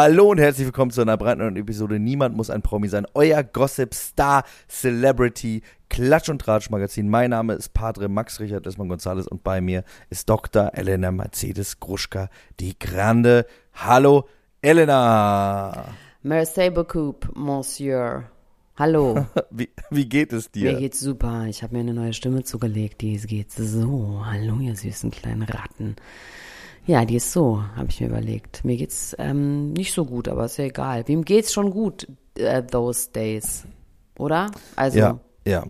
Hallo und herzlich willkommen zu einer brandneuen Episode Niemand muss ein Promi sein. Euer Gossip Star Celebrity Klatsch und Tratsch Magazin. Mein Name ist Padre Max Richard Desmond Gonzales und bei mir ist Dr. Elena Mercedes Gruschka, die Grande. Hallo Elena. Merci beaucoup, Monsieur. Hallo. Wie, wie geht es dir? Mir geht's super. Ich habe mir eine neue Stimme zugelegt. Die geht so. Hallo, ihr süßen kleinen Ratten. Ja, die ist so, habe ich mir überlegt. Mir geht's ähm, nicht so gut, aber ist ja egal. Wem geht's schon gut uh, those days? Oder? Also, ja, ja.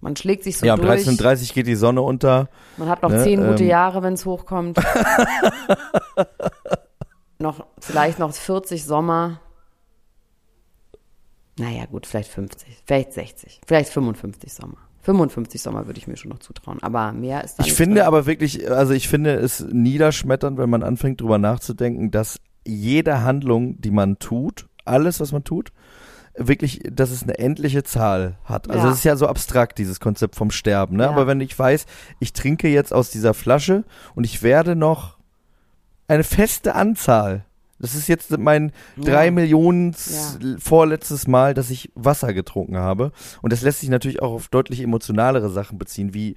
man schlägt sich so Ja, um durch. 13.30 Uhr geht die Sonne unter. Man hat noch Ne, zehn gute ähm. Jahre, wenn es hochkommt. noch, vielleicht noch 40 Sommer. Naja, gut, vielleicht 50, vielleicht 60, vielleicht 55 Sommer. 55 Sommer würde ich mir schon noch zutrauen, aber mehr ist dann Ich finde drin. aber wirklich, also ich finde es niederschmetternd, wenn man anfängt drüber nachzudenken, dass jede Handlung, die man tut, alles, was man tut, wirklich, dass es eine endliche Zahl hat. Also Ja. es ist ja so abstrakt, dieses Konzept vom Sterben. Ne? Ja. Aber wenn ich weiß, ich trinke jetzt aus dieser Flasche und ich werde noch eine feste Anzahl. Das ist jetzt mein Ja. drei Millionen Ja. vorletztes Mal, dass ich Wasser getrunken habe. Und das lässt sich natürlich auch auf deutlich emotionalere Sachen beziehen, wie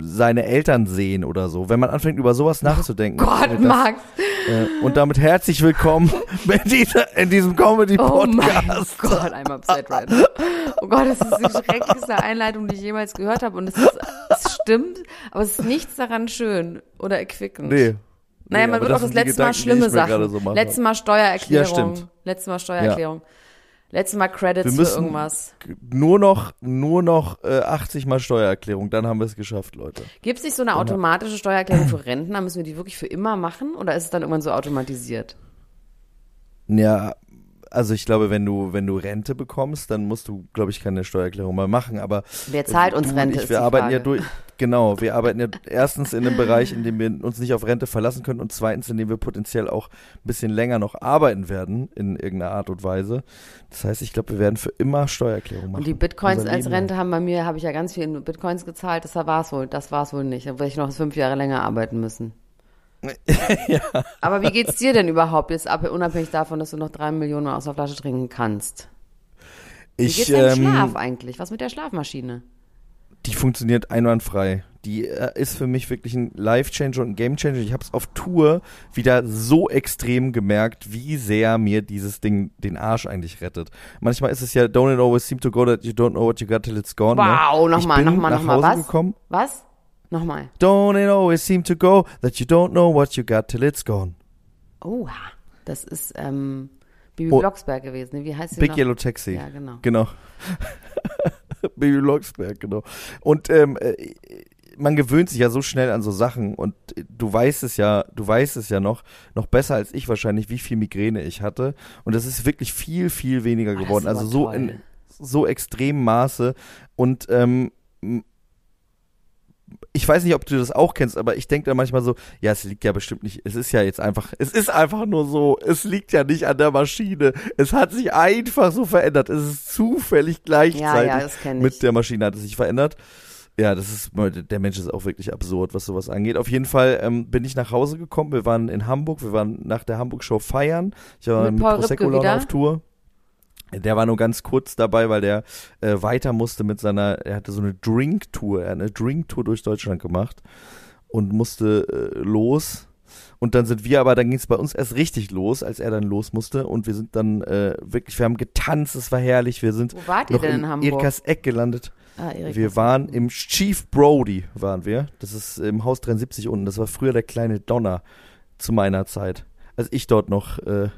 seine Eltern sehen oder so. Wenn man anfängt, über sowas nachzudenken. Gott, das, Max, äh, und damit herzlich willkommen in, dieser, in diesem oh mein Comedy-Podcast. Gott, I'm upset right now. Oh Gott, das ist die schrecklichste Einleitung, die ich jemals gehört habe und es, ist, es stimmt, aber es ist nichts daran schön oder erquickend. nee. Naja, man wird auch das letzte Mal schlimme Sachen. so letztes Mal Steuererklärung. Ja, stimmt. Letztes Mal Steuererklärung. Letztes Mal Credits für irgendwas. nur noch, nur noch äh, 80 Mal Steuererklärung, dann haben wir es geschafft, Leute. Gibt es nicht so eine automatische Steuererklärung für Rentner? Müssen wir die wirklich für immer machen oder ist es dann irgendwann so automatisiert? Ja, also ich glaube, wenn du, wenn du Rente bekommst, dann musst du, glaube ich, keine Steuererklärung mal machen, aber Wer zahlt uns du Rente? Ich, wir arbeiten Frage. ja durch, genau, wir arbeiten ja erstens in einem Bereich, in dem wir uns nicht auf Rente verlassen können und zweitens, in dem wir potenziell auch ein bisschen länger noch arbeiten werden, in irgendeiner Art und Weise. Das heißt, ich glaube, wir werden für immer Steuererklärung machen. Und die Bitcoins als Rente haben bei mir, habe ich ja ganz viel in Bitcoins gezahlt. Das war es wohl, das war es wohl nicht. Da werde ich noch fünf Jahre länger arbeiten müssen. Aber wie geht's dir denn überhaupt jetzt, ab, unabhängig davon, dass du noch drei Millionen Mal aus der Flasche trinken kannst? Wie Ich, geht's deinem ähm, Schlaf eigentlich? Was mit der Schlafmaschine? Die funktioniert einwandfrei. Die äh, ist für mich wirklich ein Life-Changer und ein Game-Changer. Ich habe es auf Tour wieder so extrem gemerkt, wie sehr mir dieses Ding den Arsch eigentlich rettet. Manchmal ist es ja, don't it always seem to go that you don't know what you got till it's gone. Wow, ne? nochmal, nochmal, nochmal. Was? gekommen. Was? Nochmal. Don't it always seem to go that you don't know what you got till it's gone. Oh, das ist ähm, Bibi Oh. Blocksberg gewesen. ne? Wie heißt sie Big noch? Yellow Taxi. Ja, genau. Genau. Baby Locksberg, genau. Und ähm, äh, man gewöhnt sich ja so schnell an so Sachen und äh, du weißt es ja, du weißt es ja noch, noch besser als ich wahrscheinlich, wie viel Migräne ich hatte. Und es ist wirklich viel, viel weniger das geworden. Also so toll. in so extremem Maße. Und ähm, ich weiß nicht, ob du das auch kennst, aber ich denke da manchmal so, ja, es liegt ja bestimmt nicht, es ist ja jetzt einfach, es ist einfach nur so, es liegt ja nicht an der Maschine. Es hat sich einfach so verändert. Es ist zufällig gleichzeitig Ja, ja, mit der Maschine hat es sich verändert. Ja, das ist, der Mensch ist auch wirklich absurd, was sowas angeht. Auf jeden Fall ähm, bin ich nach Hause gekommen. Wir waren in Hamburg, wir waren nach der Hamburg-Show feiern. Ich war Mit mit, Prosecco auf Tour. Der war nur ganz kurz dabei, weil der äh, weiter musste mit seiner, er hatte so eine Drink-Tour, er hat eine Drink-Tour durch Deutschland gemacht und musste äh, los. Und dann sind wir aber, dann ging es bei uns erst richtig los, als er dann los musste. Und wir sind dann äh, wirklich, wir haben getanzt, es war herrlich. Wir sind Wo wart ihr noch denn in in Hamburg? Erikas Eck gelandet. ah, Erik, Wir waren im Chief Brody, waren wir. Das ist im Haus 73 unten. Das war früher der kleine Donner zu meiner Zeit, als ich dort noch äh,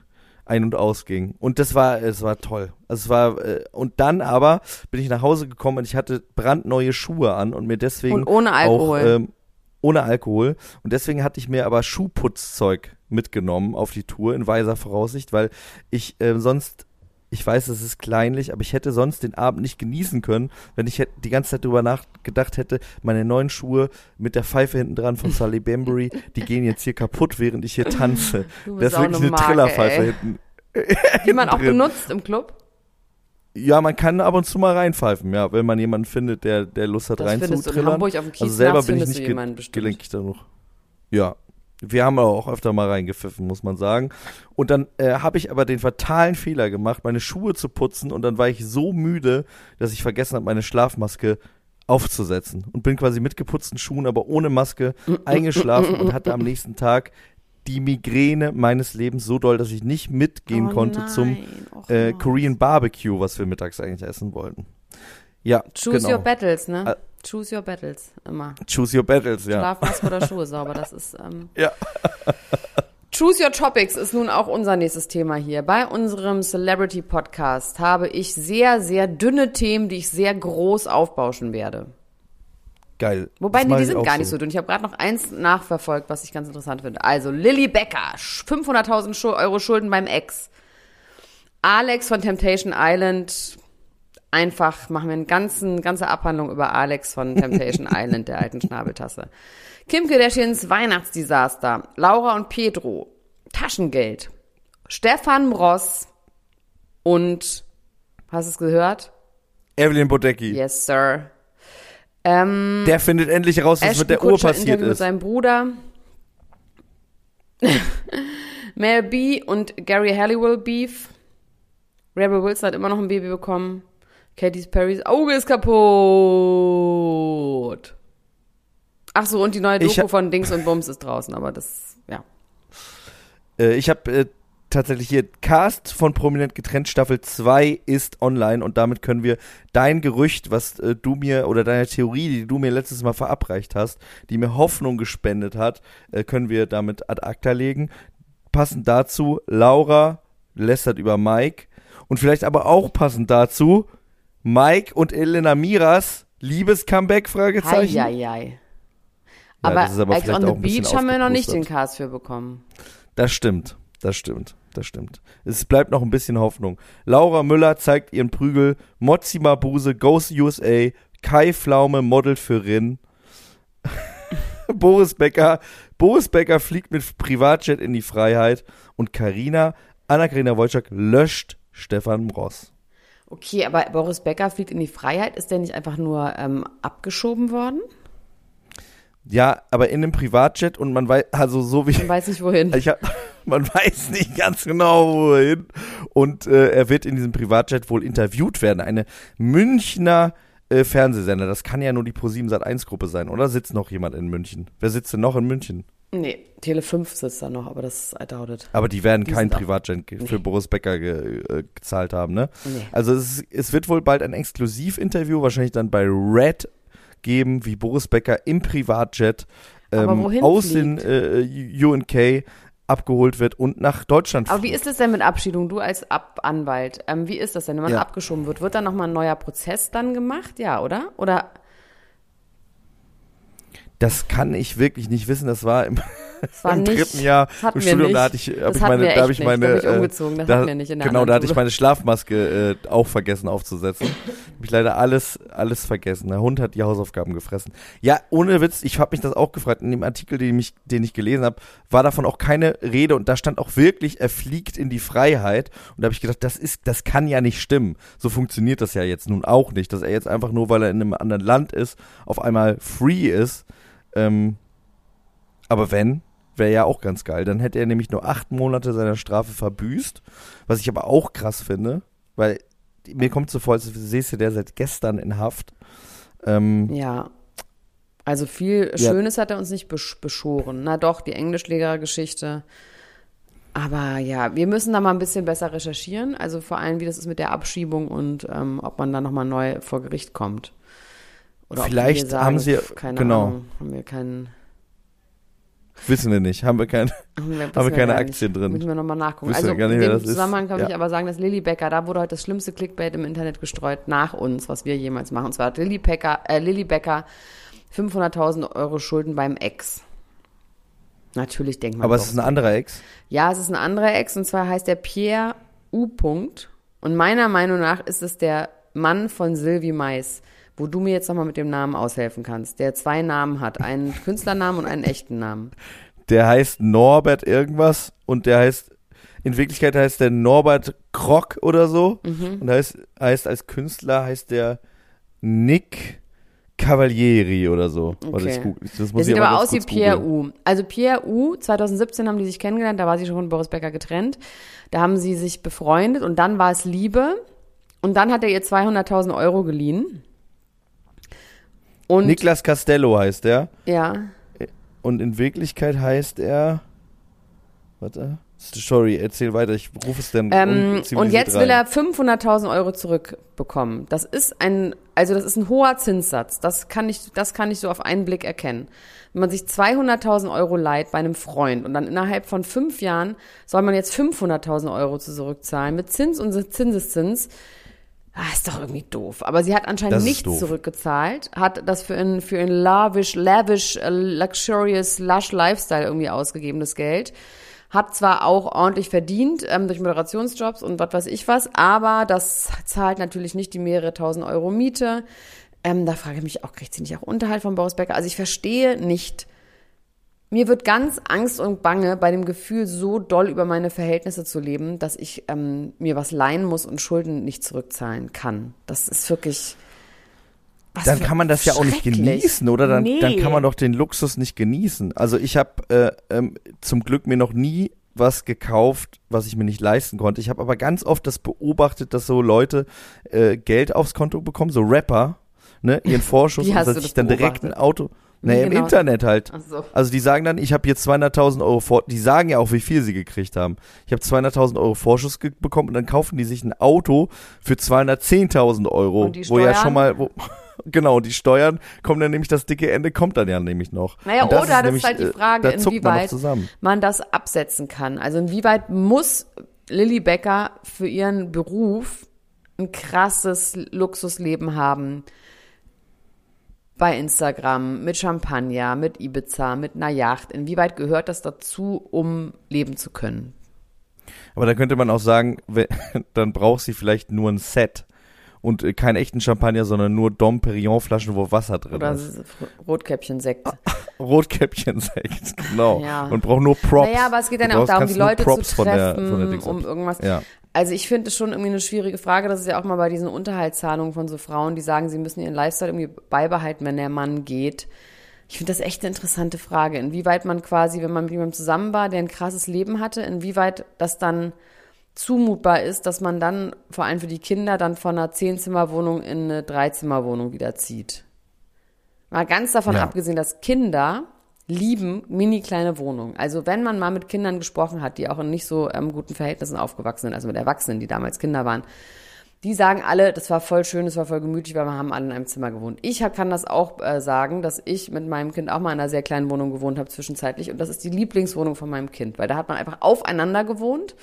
ein- und ausging. Und das war, es war toll. Also es war, äh, und dann aber bin ich nach Hause gekommen und ich hatte brandneue Schuhe an und mir deswegen Und ohne Alkohol. auch ähm, ohne Alkohol. Und deswegen hatte ich mir aber Schuhputzzeug mitgenommen auf die Tour in weiser Voraussicht, weil ich äh, sonst Ich weiß, es ist kleinlich, aber ich hätte sonst den Abend nicht genießen können, wenn ich die ganze Zeit drüber nachgedacht hätte, meine neuen Schuhe mit der Pfeife hinten dran von Sully Bambury, die gehen jetzt hier kaputt, während ich hier tanze. Du Das ist wirklich eine Marke, Trillerpfeife ey. hinten. Die man auch benutzt im Club. Ja, man kann ab und zu mal reinpfeifen, ja, wenn man jemanden findet, der, der Lust hat Das reinzutrillern. Also selber bin ich nicht ge gelenkig genug. Ja. Wir haben auch öfter mal reingepfiffen, muss man sagen. Und dann äh, habe ich aber den fatalen Fehler gemacht, meine Schuhe zu putzen und dann war ich so müde, dass ich vergessen habe, meine Schlafmaske aufzusetzen und bin quasi mit geputzten Schuhen, aber ohne Maske eingeschlafen und hatte am nächsten Tag die Migräne meines Lebens so doll, dass ich nicht mitgehen Oh konnte zum nein, och äh. Korean Barbecue, was wir mittags eigentlich essen wollten. Ja, Choose genau. your battles, ne? Choose your battles, immer. Choose your battles, ja. Schlafmaske oder Schuhe sauber, das ist. Ähm, Ja. Choose Your Topics ist nun auch unser nächstes Thema hier. Bei unserem Celebrity Podcast habe ich sehr, sehr dünne Themen, die ich sehr groß aufbauschen werde. Geil. Wobei, nee, die sind gar nicht so dünn. Ich habe gerade noch eins nachverfolgt, was ich ganz interessant finde. Also, Lilly Becker, Sch- 500.000 Schu- Euro Schulden beim Ex. Alex von Temptation Island, einfach machen wir eine ganzen, ganze Abhandlung über Alex von Temptation Island, der alten Schnabeltasse. Kim Kardashians Weihnachtsdesaster. Laura und Pedro. Taschengeld. Stefan Ross und, hast du es gehört? Evelyn Bodecki. Yes, sir. Ähm, Der findet endlich raus, was Ashton mit der Uhr Kutcher passiert Interview mit ist. seinem Bruder. Mel B und Gary Halliwell Beef. Rebel Wilson hat immer noch ein Baby bekommen. Katy Perrys Auge ist kaputt. Ach so, und die neue Doku hab- von Dings und Bums ist draußen, aber das, ja. Äh, ich habe äh, tatsächlich hier Cast von Prominent getrennt Staffel 2 ist online und damit können wir dein Gerücht, was äh, du mir oder deine Theorie, die du mir letztes Mal verabreicht hast, die mir Hoffnung gespendet hat, äh, können wir damit ad acta legen. Passend dazu Laura lästert über Mike und vielleicht aber auch passend dazu Mike und Elena Miras Liebes-Comeback Fragezeichen. Heieiei. Ja, Aber, das Ex on the Beach haben wir noch nicht den. Cast für bekommen. Das stimmt, das stimmt, das stimmt. Es bleibt noch ein bisschen Hoffnung. Laura Müller zeigt ihren Prügel, Mozzi Mabuse, Goes USA, Kai Pflaume modelt für Rin. Boris Becker, Boris Becker fliegt mit Privatjet in die Freiheit und Karina, Anna-Karina Wojcik löscht Stefan Ross. Okay, aber Boris Becker fliegt in die Freiheit. Ist der nicht einfach nur ähm, abgeschoben worden? Ja, aber in einem Privatjet und man weiß, also so wie, Ich weiß nicht wohin. Ich hab, man weiß nicht ganz genau, wohin. Und äh, er wird in diesem Privatjet wohl interviewt werden. Eine Münchner äh, Fernsehsender. Das kann ja nur die Pro7 Sat1 Gruppe sein, oder? Sitzt noch jemand in München? Wer sitzt denn noch in München? Nee, Tele 5 sitzt da noch, aber das I doubt it. Aber die werden Die kein Privatjet ge- für Boris Becker ge äh, gezahlt haben, ne? Nee. Also es, ist- es wird wohl bald ein Exklusivinterview, wahrscheinlich dann bei Red geben, wie Boris Becker im Privatjet ähm, aus fliegt? den äh, UNK abgeholt wird und nach Deutschland Aber wie ist es denn mit Abschiedung? Du als Ab Anwalt, ähm, wie ist das denn, wenn man Ja. abgeschoben wird? Wird dann nochmal ein neuer Prozess dann gemacht? Ja, oder? Oder Das kann ich wirklich nicht wissen. Das war im, es war im nicht, dritten Jahr das im Studium. nicht. Da hatte ich, hab das ich hatten meine, da habe ich nicht. meine, da bin ich äh, umgezogen, das da, hatten wir nicht in der genau, da hatte ich meine Schlafmaske äh, auch vergessen aufzusetzen. Hab ich leider alles, alles vergessen. Der Hund hat die Hausaufgaben gefressen. Ja, ohne Witz, ich habe mich das auch gefragt. In dem Artikel, den ich, den ich gelesen habe, war davon auch keine Rede und da stand auch wirklich, er fliegt in die Freiheit. Und da habe ich gedacht, das ist, das kann ja nicht stimmen. So funktioniert das ja jetzt nun auch nicht, dass er jetzt einfach nur, weil er in einem anderen Land ist, auf einmal free ist. Ähm, aber wenn, wäre ja auch ganz geil. Dann hätte er nämlich nur acht Monate seiner Strafe verbüßt. Was ich aber auch krass finde, weil mir kommt so vor, als säße der seit gestern in Haft. Ähm, Ja. Also viel Ja. Schönes hat er uns nicht besch beschoren. Na doch, die Englischlehrergeschichte. Aber ja, wir müssen da mal ein bisschen besser recherchieren. Also vor allem, wie das ist mit der Abschiebung und ähm, ob man da nochmal neu vor Gericht kommt. Oder Vielleicht sagen, haben sie- keine genau. Ahnung, haben wir keinen, wissen wir nicht. Haben wir kein. haben wir, Haben wir keine Aktien nicht. drin. Müssen wir nochmal nachgucken. Wissen wir Also gar nicht, in dem ist. Zusammenhang kann ich Ja. aber sagen, dass Lilly Becker, da wurde heute das schlimmste Clickbait im Internet gestreut nach uns, was wir jemals machen. Und zwar hat Lilly Becker, äh, Lilly Becker 500.000 Euro Schulden beim Ex. Natürlich denkt man Aber es ist ein anderer Ex. Ja, es ist ein anderer Ex und zwar heißt der Pierre U. -Punkt. Und meiner Meinung nach ist es der Mann von Sylvie Mais, wo du mir jetzt nochmal mit dem Namen aushelfen kannst, der zwei Namen hat, einen Künstlernamen und einen echten Namen. Der heißt Norbert irgendwas und der heißt, in Wirklichkeit heißt der Norbert Krock oder so. Mhm. Und heißt, heißt als Künstler heißt der Nick Cavalieri oder so. Warte, Okay. ich google- das muss Der sieht aber aus wie Pierre googeln. U. Also Pierre U, 2017 haben die sich kennengelernt, da war sie schon von Boris Becker getrennt. Da haben sie sich befreundet und dann war es Liebe. Und dann hat er ihr 200.000 Euro geliehen. Und Niklas Castello heißt der. ja, Und in Wirklichkeit heißt er. Warte. Sorry, erzähl weiter. Ich rufe es dann Ähm, und jetzt will rein. er 500.000 Euro zurückbekommen. Das ist ein, also das ist ein hoher Zinssatz. Das kann ich, das kann ich so auf einen Blick erkennen. Wenn man sich 200.000 Euro leiht bei einem Freund und dann innerhalb von fünf Jahren soll man jetzt 500.000 Euro zurückzahlen mit Zins und Zinseszins. Ah, ist doch irgendwie doof. Aber sie hat anscheinend Das nichts zurückgezahlt, hat das für ein, für ein lavish, lavish, äh, luxurious, lush Lifestyle irgendwie ausgegeben, das Geld. Hat zwar auch ordentlich verdient ähm, durch Moderationsjobs und was weiß ich was, aber das zahlt natürlich nicht die mehrere tausend Euro Miete. Ähm, da frage ich mich auch, kriegt sie nicht auch Unterhalt von Boris Becker? Also ich verstehe nicht. Mir wird ganz Angst und Bange bei dem Gefühl, so doll über meine Verhältnisse zu leben, dass ich ähm, mir was leihen muss und Schulden nicht zurückzahlen kann. Das ist wirklich. was dann kann man das ja auch nicht genießen, oder? Dann, nee. dann kann man doch den Luxus nicht genießen. Also ich habe äh, ähm, zum Glück mir noch nie was gekauft, was ich mir nicht leisten konnte. Ich habe aber ganz oft das beobachtet, dass so Leute äh, Geld aufs Konto bekommen, so Rapper, ne, ihren Vorschuss und dass sich dann direkt ein beobachtet? Auto, naja, im genau? Internet halt. Ach so. Also die sagen dann, ich habe jetzt 200.000 Euro vor, die sagen ja auch, wie viel sie gekriegt haben. Ich habe 200.000 Euro Vorschuss bekommen und dann kaufen die sich ein Auto für 210.000 Euro, Und die wo ja Steuern? schon mal, wo, genau, die Steuern kommen dann nämlich, das dicke Ende kommt dann ja nämlich noch. Naja, das oder das nämlich, ist halt die äh, Frage, man inwieweit zusammen. man das absetzen kann. Also inwieweit muss Lilly Becker für ihren Beruf ein krasses Luxusleben haben? Bei Instagram, mit Champagner, mit Ibiza, mit einer Yacht. Inwieweit gehört das dazu, um leben zu können? Aber da könnte man auch sagen, dann braucht sie vielleicht nur ein Set und äh, keinen echten Champagner, sondern nur Dom Perignon Flaschen, wo Wasser drin Oder ist. Rotkäppchen-Sekt. Rotkäppchen-Sekt, genau. Ja. Und braucht nur Props. Naja, aber es geht dann Du auch darum, die Leute Props zu von der- treffen, von der Dings um irgendwas. Ja. Also ich finde es schon irgendwie eine schwierige Frage. Das ist ja auch mal bei diesen Unterhaltszahlungen von so Frauen, die sagen, sie müssen ihren Lifestyle irgendwie beibehalten, wenn der Mann geht. Ich finde das echt eine interessante Frage. Inwieweit man quasi, wenn man mit jemandem zusammen war, der ein krasses Leben hatte, inwieweit das dann zumutbar ist, dass man dann, vor allem für die Kinder, dann von einer Zehnzimmerwohnung in eine Dreizimmerwohnung wieder zieht. Mal ganz davon Ja. abgesehen, dass Kinder lieben mini kleine Wohnungen. Also wenn man mal mit Kindern gesprochen hat, die auch in nicht so ähm, guten Verhältnissen aufgewachsen sind, also mit Erwachsenen, die damals Kinder waren, die sagen alle, das war voll schön, das war voll gemütlich, weil wir haben alle in einem Zimmer gewohnt. Ich kann das auch äh, sagen, dass ich mit meinem Kind auch mal in einer sehr kleinen Wohnung gewohnt habe zwischenzeitlich und das ist die Lieblingswohnung von meinem Kind, weil da hat man einfach aufeinander gewohnt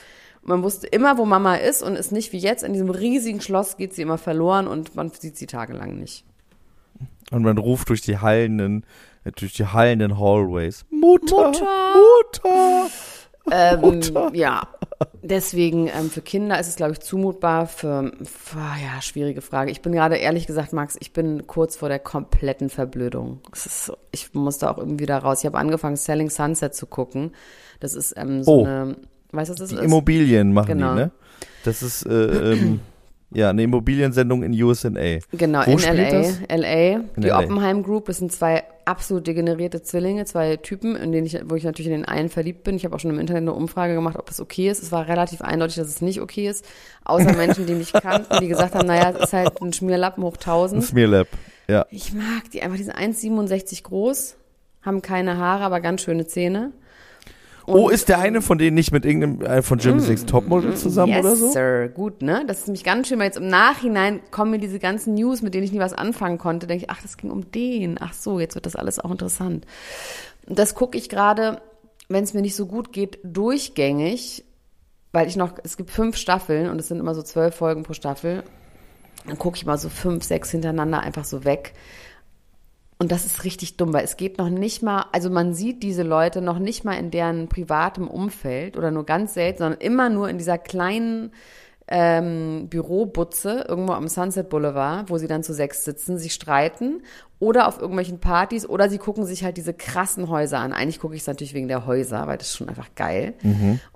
man wusste immer, wo Mama ist und ist nicht wie jetzt in diesem riesigen Schloss geht sie immer verloren und man sieht sie tagelang nicht. Und man ruft durch die hallenden, durch die hallenden Hallways. Mutter! Mutter! Mutter! Ähm, ja, deswegen ähm, für Kinder ist es, glaube ich, zumutbar. Für, für, ja, schwierige Frage. Ich bin gerade, ehrlich gesagt, Max, ich bin kurz vor der kompletten Verblödung. Ist ich muss da auch irgendwie da raus. Ich habe angefangen, Selling Sunset zu gucken. Das ist ähm, so Oh. eine, weißt du, was das Die ist? Immobilien machen Genau. die, ne? Das ist, äh, ähm, ja, eine Immobiliensendung in USA. Genau, Wo in LA. das? LA. Die LA. Oppenheim Group, das sind zwei absolut degenerierte Zwillinge, zwei Typen, in denen ich, wo ich natürlich in den einen verliebt bin. Ich habe auch schon im Internet eine Umfrage gemacht, ob das okay ist. Es war relativ eindeutig, dass es nicht okay ist. Außer Menschen, die mich kannten, die gesagt haben, naja, es ist halt ein Schmierlappen hoch Ein 1000. Smearlab. Ja. Ich mag die einfach, die sind 1,67 groß, haben keine Haare, aber ganz schöne Zähne. Oh, ist der eine von denen nicht mit irgendeinem äh, von Jimmy Six Topmodel zusammen Mm, yes, oder so? Sir. Gut, ne? Das ist nämlich ganz schön, weil jetzt im Nachhinein kommen mir diese ganzen News, mit denen ich nie was anfangen konnte. Denke ich, ach, das ging um den. Ach so, jetzt wird das alles auch interessant. Und das gucke ich gerade, wenn es mir nicht so gut geht, durchgängig, weil ich noch, es gibt fünf Staffeln und es sind immer so zwölf Folgen pro Staffel. Dann gucke ich mal so fünf, sechs hintereinander einfach so weg. Und das ist richtig dumm, weil es geht noch nicht mal, also man sieht diese Leute noch nicht mal in deren privatem Umfeld oder nur ganz selten, sondern immer nur in dieser kleinen ähm, Bürobutze irgendwo am Sunset Boulevard, wo sie dann zu sechs sitzen, sich streiten oder auf irgendwelchen Partys oder sie gucken sich halt diese krassen Häuser an. Eigentlich gucke ich es natürlich wegen der Häuser, weil das ist schon einfach geil.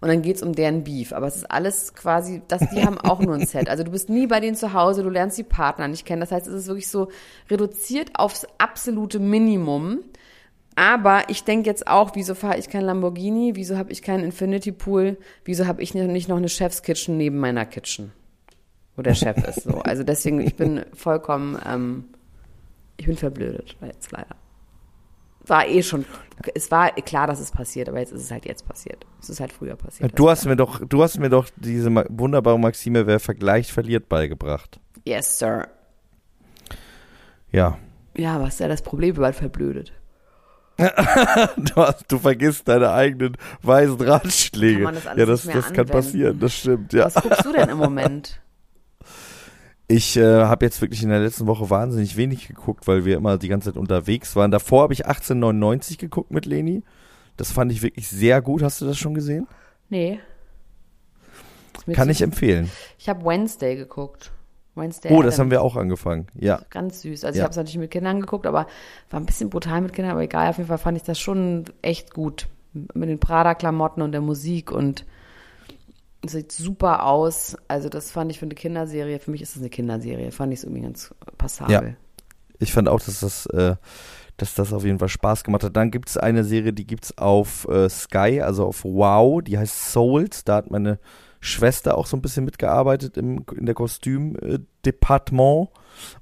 Und dann geht's um deren Beef. Aber es ist alles quasi, das, die haben auch nur ein Set. Also du bist nie bei denen zu Hause, du lernst die Partner nicht kennen. Das heißt, es ist wirklich so reduziert aufs absolute Minimum. Aber ich denke jetzt auch, wieso fahre ich kein Lamborghini? Wieso habe ich keinen Infinity Pool? Wieso habe ich nicht noch eine Chef's Kitchen neben meiner Kitchen? Wo der Chef ist. So. Also deswegen, ich bin vollkommen, ähm, ich bin verblödet, jetzt leider. War eh schon, es war klar, dass es passiert, aber jetzt ist es halt jetzt passiert. Es ist halt früher passiert. Du hast mir doch, du hast mir doch diese wunderbare Maxime, wer vergleicht, verliert beigebracht. Yes, Sir. Ja. Ja, was ist ja das Problem, weil verblödet. Du, hast, du vergisst deine eigenen weisen Ratschläge. Kann das ja, das, das kann passieren, das stimmt, ja. Was guckst du denn im Moment? Ich äh, habe jetzt wirklich in der letzten Woche wahnsinnig wenig geguckt, weil wir immer die ganze Zeit unterwegs waren. Davor habe ich 1899 geguckt mit Leni. Das fand ich wirklich sehr gut. Hast du das schon gesehen? Nee. Kann ich empfehlen. Ich habe Wednesday geguckt. Wednesday Oh, das haben wir auch angefangen. Ja. Ganz süß. Also ich Ja. habe es natürlich mit Kindern geguckt, aber war ein bisschen brutal mit Kindern, aber egal. Auf jeden Fall fand ich das schon echt gut. Mit den Prada-Klamotten und der Musik und es sieht super aus. Also das fand ich für eine Kinderserie, für mich ist das eine Kinderserie, fand ich es irgendwie ganz passabel. Ich fand auch, dass das, äh, dass das auf jeden Fall Spaß gemacht hat. Dann gibt es eine Serie, die gibt's auf äh, Sky, also auf Wow, die heißt Souls. Da hat meine Schwester auch so ein bisschen mitgearbeitet im, in der Kostümdepartement.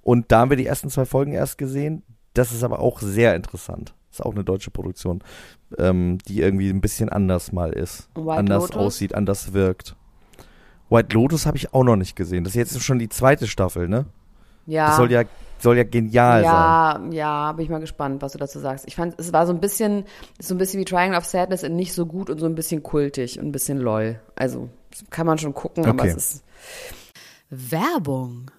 Und da haben wir die ersten zwei Folgen erst gesehen. Das ist aber auch sehr interessant. Ist auch eine deutsche Produktion, ähm, die irgendwie ein bisschen anders mal ist. White anders Lotus? aussieht, anders wirkt. White Lotus habe ich auch noch nicht gesehen. Das ist jetzt schon die zweite Staffel, ne? Ja. Das soll ja, soll ja genial sein. ja, ja, bin ich mal gespannt, was du dazu sagst. Ich fand, es war so ein bisschen, so ein bisschen wie Triangle of Sadness und nicht so gut und so ein bisschen kultig und ein bisschen lol. Also kann man schon gucken, aber Okay. es ist Werbung.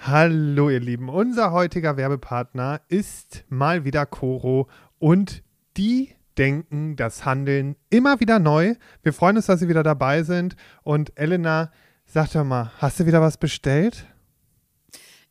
Hallo ihr Lieben, unser heutiger Werbepartner ist mal wieder Coro und die denken das Handeln immer wieder neu. Wir freuen uns, dass Sie wieder dabei sind und Elena, sag doch mal, hast du wieder was bestellt?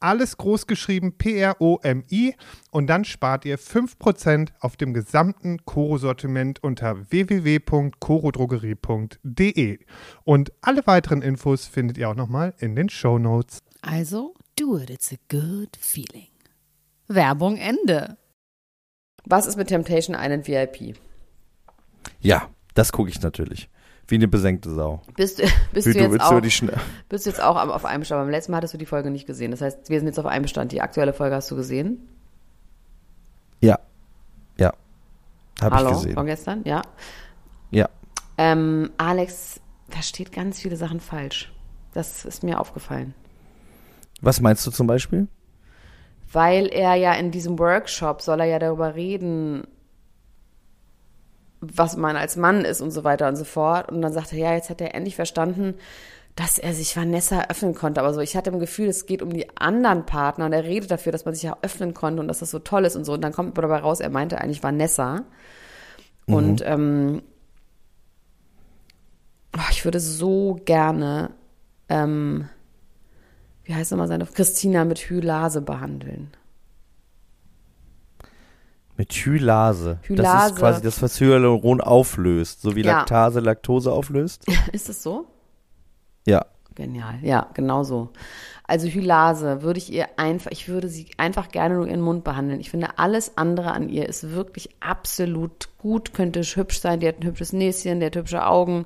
alles groß geschrieben P-R-O-M-I und dann spart ihr 5% auf dem gesamten Koro-Sortiment unter www.korodrogerie.de. Und alle weiteren Infos findet ihr auch nochmal in den Show Notes. Also, do it, it's a good feeling. Werbung Ende. Was ist mit Temptation Island VIP? Ja, das gucke ich natürlich. Wie eine besenkte Sau. Bist, du- bist, du jetzt auch, bist du jetzt auch am- auf einem Stand? Beim letzten Mal hattest du die Folge nicht gesehen. Das heißt, wir sind jetzt auf einem Stand. Die aktuelle Folge hast du gesehen? Ja. Ja. Habe ich Hallo, gesehen. von gestern? Ja. Ja. Ähm, Alex versteht ganz viele Sachen falsch. Das ist mir aufgefallen. Was meinst du zum Beispiel? Weil er ja in diesem Workshop soll er ja darüber reden, was man als Mann ist und so weiter und so fort. Und dann sagt er, ja, jetzt hat er endlich verstanden, dass er sich Vanessa öffnen konnte. Aber so, ich hatte im Gefühl, es geht um die anderen Partner und er redet dafür, dass man sich ja öffnen konnte und dass das so toll ist und so. Und dann kommt dabei raus, er meinte eigentlich Vanessa. Und ähm, oh, ich würde so gerne, ähm, wie heißt nochmal seine, Christina mit Hylase behandeln. Mit Hylase. Das Hylase. ist quasi das, was Hyaluron auflöst. So wie Ja. Laktase Laktose auflöst. Ist es so? Ja. Genial, ja, genau so. Also Hylase würde ich ihr einfach, ich würde sie einfach gerne nur ihren Mund behandeln. Ich finde, alles andere an ihr ist wirklich absolut gut, könnte hübsch sein, die hat ein hübsches Näschen, die hat hübsche Augen,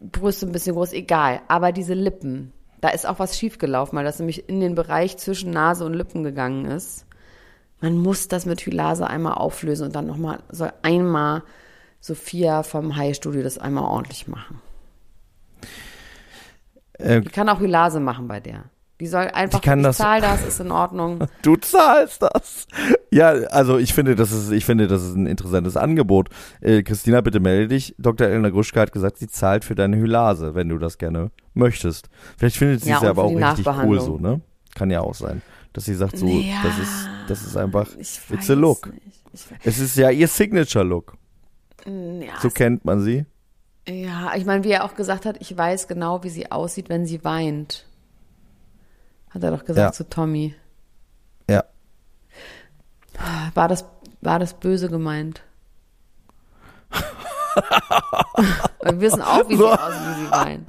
Brüste ein bisschen groß, egal. Aber diese Lippen, da ist auch was schiefgelaufen, weil das nämlich in den Bereich zwischen Nase und Lippen gegangen ist. Man muss das mit Hylase einmal auflösen und dann nochmal, soll einmal Sophia vom High Studio das einmal ordentlich machen. Äh, Die kann auch Hylase machen bei der. Die soll einfach, ich das- zahl das, ist in Ordnung. Du zahlst das. Ja, also ich finde, das ist, ich finde, das ist ein interessantes Angebot. Äh, Christina, bitte melde dich. Dr. Elena Gruschka hat gesagt, sie zahlt für deine Hylase, wenn du das gerne möchtest. Vielleicht findet sie Ja, es ja aber auch richtig cool so, ne? Kann ja auch sein, dass sie sagt so, Ja, das ist, das ist einfach, Ich it's a look. Es ist ja ihr Signature-Look. ja, So kennt man sie. ja, ich meine, wie er auch gesagt hat, ich weiß genau, wie sie aussieht, wenn sie weint. Hat er doch gesagt Ja. zu Tommy. Ja. War das, war das böse gemeint? Wir wissen auch, wie sie aussieht, wie sie weint.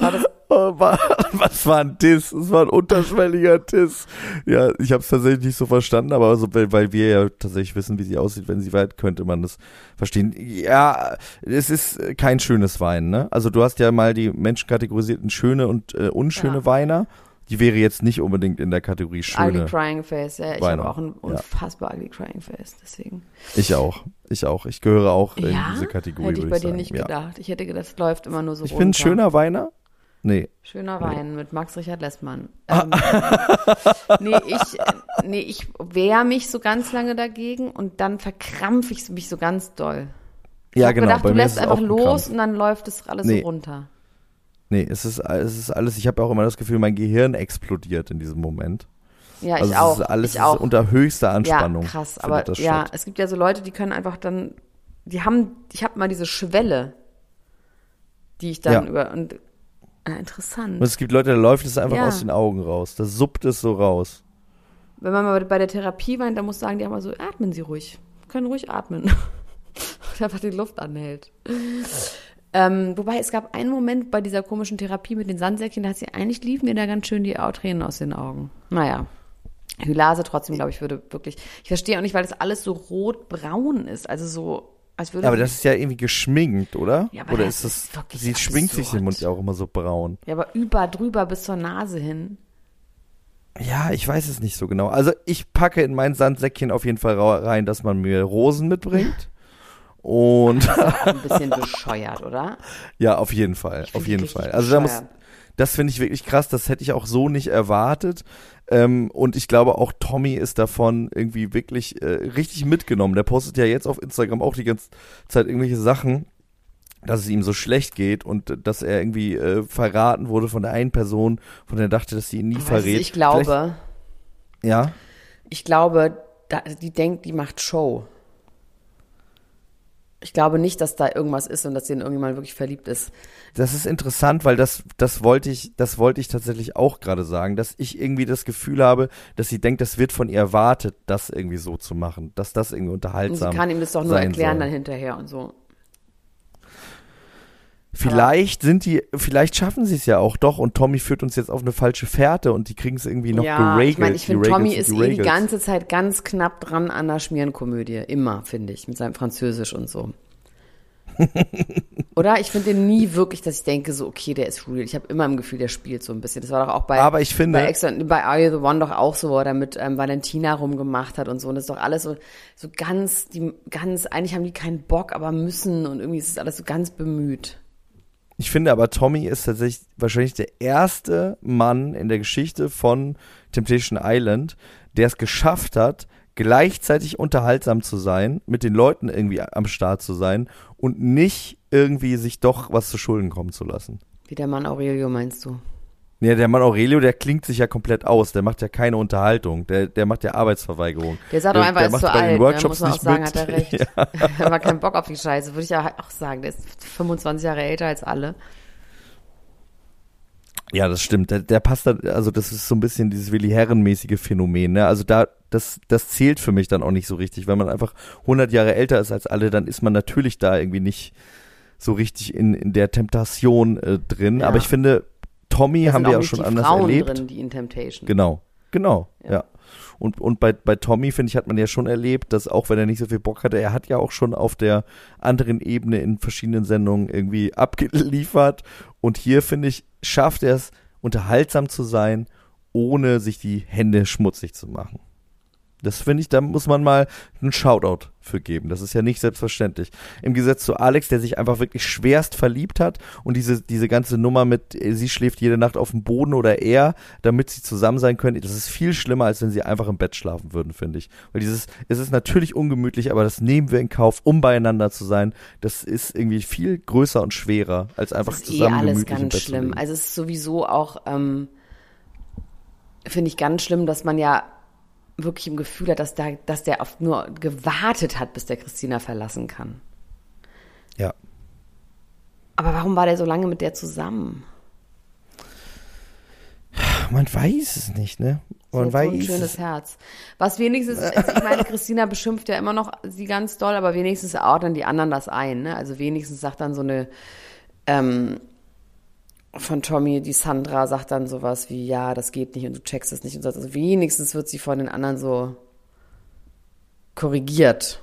War das, wa- Was war ein Diss? Es war ein unterschwelliger Diss. Ja, ich habe es tatsächlich nicht so verstanden, aber so, weil, weil wir ja tatsächlich wissen, wie sie aussieht, wenn sie weint, könnte man das verstehen. Ja, es ist kein schönes Weinen, ne? Also du hast ja mal die Menschen kategorisiert in schöne und äh, unschöne Ja. Weiner. Die wäre jetzt nicht unbedingt in der Kategorie ugly schöne. crying face, ja. Ich habe auch ein Ja. unfassbar ugly crying face, deswegen. Ich auch. Ich auch. Ich gehöre auch in ja? diese Kategorie. Hätte ich bei dir sagen. nicht ja. gedacht. Ich hätte gedacht, es läuft immer nur so Ich runter. bin ein schöner Weiner. Nee. Schöner Wein mit Max Richard Lessmann. Ähm, nee, ich, nee, ich wehre mich so ganz lange dagegen und dann verkrampfe ich mich so ganz doll. Ich Ja, genau. gedacht, bei du lässt einfach ein los und dann läuft es alles Nee. so runter. Nee, es ist, es ist alles, ich habe auch immer das Gefühl, mein Gehirn explodiert in diesem Moment. Ja, ich Also es auch. ist alles ich auch. Ist unter höchster Anspannung. Ja, krass. Aber das ja, statt. es gibt ja so Leute, die können einfach dann, die haben, ich habe mal diese Schwelle, die ich dann Ja. über, und, äh, interessant. Und es gibt Leute, da läuft es einfach Ja. aus den Augen raus. Da suppt es so raus. Wenn man mal bei der Therapie weint, dann muss sagen, die haben mal so, atmen Sie ruhig. Können ruhig atmen. Und einfach die Luft anhält. Ähm, wobei es gab einen Moment bei dieser komischen Therapie mit den Sandsäckchen, da hat sie eigentlich liefen mir da ganz schön die Tränen aus den Augen. Naja. Hylase trotzdem, glaube ich, würde wirklich. Ich verstehe auch nicht, weil das alles so rot-braun ist. Also so, als würde. Ja, aber das ist ja irgendwie geschminkt, oder? Ja, aber oder das ist das, ist sie schminkt sich den absurd. Mund ja auch immer so braun. ja, aber über, drüber bis zur Nase hin. Ja, ich weiß es nicht so genau. Also ich packe in mein Sandsäckchen auf jeden Fall rein, dass man mir Rosen mitbringt. Und Auch ein bisschen bescheuert, oder? ja, auf jeden Fall, auf jeden Fall. Also da muss. Das finde ich wirklich krass. Das hätte ich auch so nicht erwartet. Ähm, und ich glaube auch Tommy ist davon irgendwie wirklich äh, richtig mitgenommen. Der postet ja jetzt auf Instagram auch die ganze Zeit irgendwelche Sachen, dass es ihm so schlecht geht und dass er irgendwie äh, verraten wurde von der einen Person, von der er dachte, dass sie ihn nie Weißt du, verrät. ich glaube, Vielleicht- ja. ich glaube, da, die denkt, die macht Show. Ich glaube nicht, dass da irgendwas ist und dass sie in irgendjemand wirklich verliebt ist. Das ist interessant, weil das, das wollte ich, das wollte ich tatsächlich auch gerade sagen, dass ich irgendwie das Gefühl habe, dass sie denkt, das wird von ihr erwartet, das irgendwie so zu machen, dass das irgendwie Und sie unterhaltsam kann ihm das doch nur erklären soll. dann hinterher und so. Vielleicht sind die, vielleicht schaffen sie es ja auch doch und Tommy führt uns jetzt auf eine falsche Fährte und die kriegen es irgendwie noch ja, geregelt. ich meine, ich finde, Tommy ist eh die ganze Zeit ganz knapp dran an der Schmierenkomödie. Immer, finde ich, mit seinem Französisch und so. Oder? Ich finde den nie wirklich, dass ich denke, so, okay, der ist real. Ich habe immer im Gefühl, der spielt so ein bisschen. Das war doch auch bei, Aber ich finde- bei, Ex on- bei Are You the One doch auch so, wo er da mit ähm, Valentina rumgemacht hat und so. Und das ist doch alles so, so ganz, die, ganz, eigentlich haben die keinen Bock, aber müssen und irgendwie ist es alles so ganz bemüht. Ich finde aber, Tommy ist tatsächlich wahrscheinlich der erste Mann in der Geschichte von Temptation Island, der es geschafft hat, gleichzeitig unterhaltsam zu sein, mit den Leuten irgendwie am Start zu sein und nicht irgendwie sich doch was zu Schulden kommen zu lassen. Wie der Mann Aurelio, meinst du? Ja, der Mann Aurelio, der klingt sich ja komplett aus. Der macht ja keine Unterhaltung. Der, der macht ja Arbeitsverweigerung. Der sagt doch einfach, er ist macht zu bei den alt. Ne? Workshops Muss man auch nicht sagen, mit. hat er recht. Er hat keinen Bock auf die Scheiße, würde ich ja auch sagen. Der ist 25 Jahre älter als alle. Ja, das stimmt. Der, der passt da, also das ist so ein bisschen dieses Willi Herren-mäßige Phänomen. Ne? Also da, das, das zählt für mich dann auch nicht so richtig. Wenn man einfach 100 Jahre älter ist als alle, dann ist man natürlich da irgendwie nicht so richtig in, in der Temptation äh, drin. Ja. Aber ich finde, Tommy haben wir auch ja schon anders Frauen erlebt. drin, die in Temptation. Genau, genau, Ja. ja. Und, und bei, bei Tommy, finde ich, hat man ja schon erlebt, dass auch wenn er nicht so viel Bock hatte, er hat ja auch schon auf der anderen Ebene in verschiedenen Sendungen irgendwie abgeliefert. Und hier, finde ich, schafft er es, unterhaltsam zu sein, ohne sich die Hände schmutzig zu machen. Das finde ich, da muss man mal einen Shoutout für geben. Das ist ja nicht selbstverständlich. Im Gegensatz zu Alex, der sich einfach wirklich schwerst verliebt hat und diese, diese ganze Nummer mit, äh, sie schläft jede Nacht auf dem Boden oder er, damit sie zusammen sein können, das ist viel schlimmer, als wenn sie einfach im Bett schlafen würden, finde ich. Weil dieses, es ist natürlich ungemütlich, aber das nehmen wir in Kauf, um beieinander zu sein. Das ist irgendwie viel größer und schwerer, als einfach Das ist eh zusammen alles gemütlich im ganz schlimm. Also es ist sowieso auch, ähm, finde ich ganz schlimm, dass man ja wirklich im Gefühl hat, dass, da, dass der auf nur gewartet hat, bis der Christina verlassen kann. Ja. Aber warum war der so lange mit der zusammen? Man weiß es nicht, ne? Man so, weiß so ein schönes es. Herz. Was wenigstens, also ich meine, Christina beschimpft ja immer noch sie ganz doll, aber wenigstens ordnen die anderen das ein. Ne? Also wenigstens sagt dann so eine ähm, von Tommy, die Sandra, sagt dann sowas wie, ja, das geht nicht und du checkst es nicht. Und so. Also wenigstens wird sie von den anderen so korrigiert.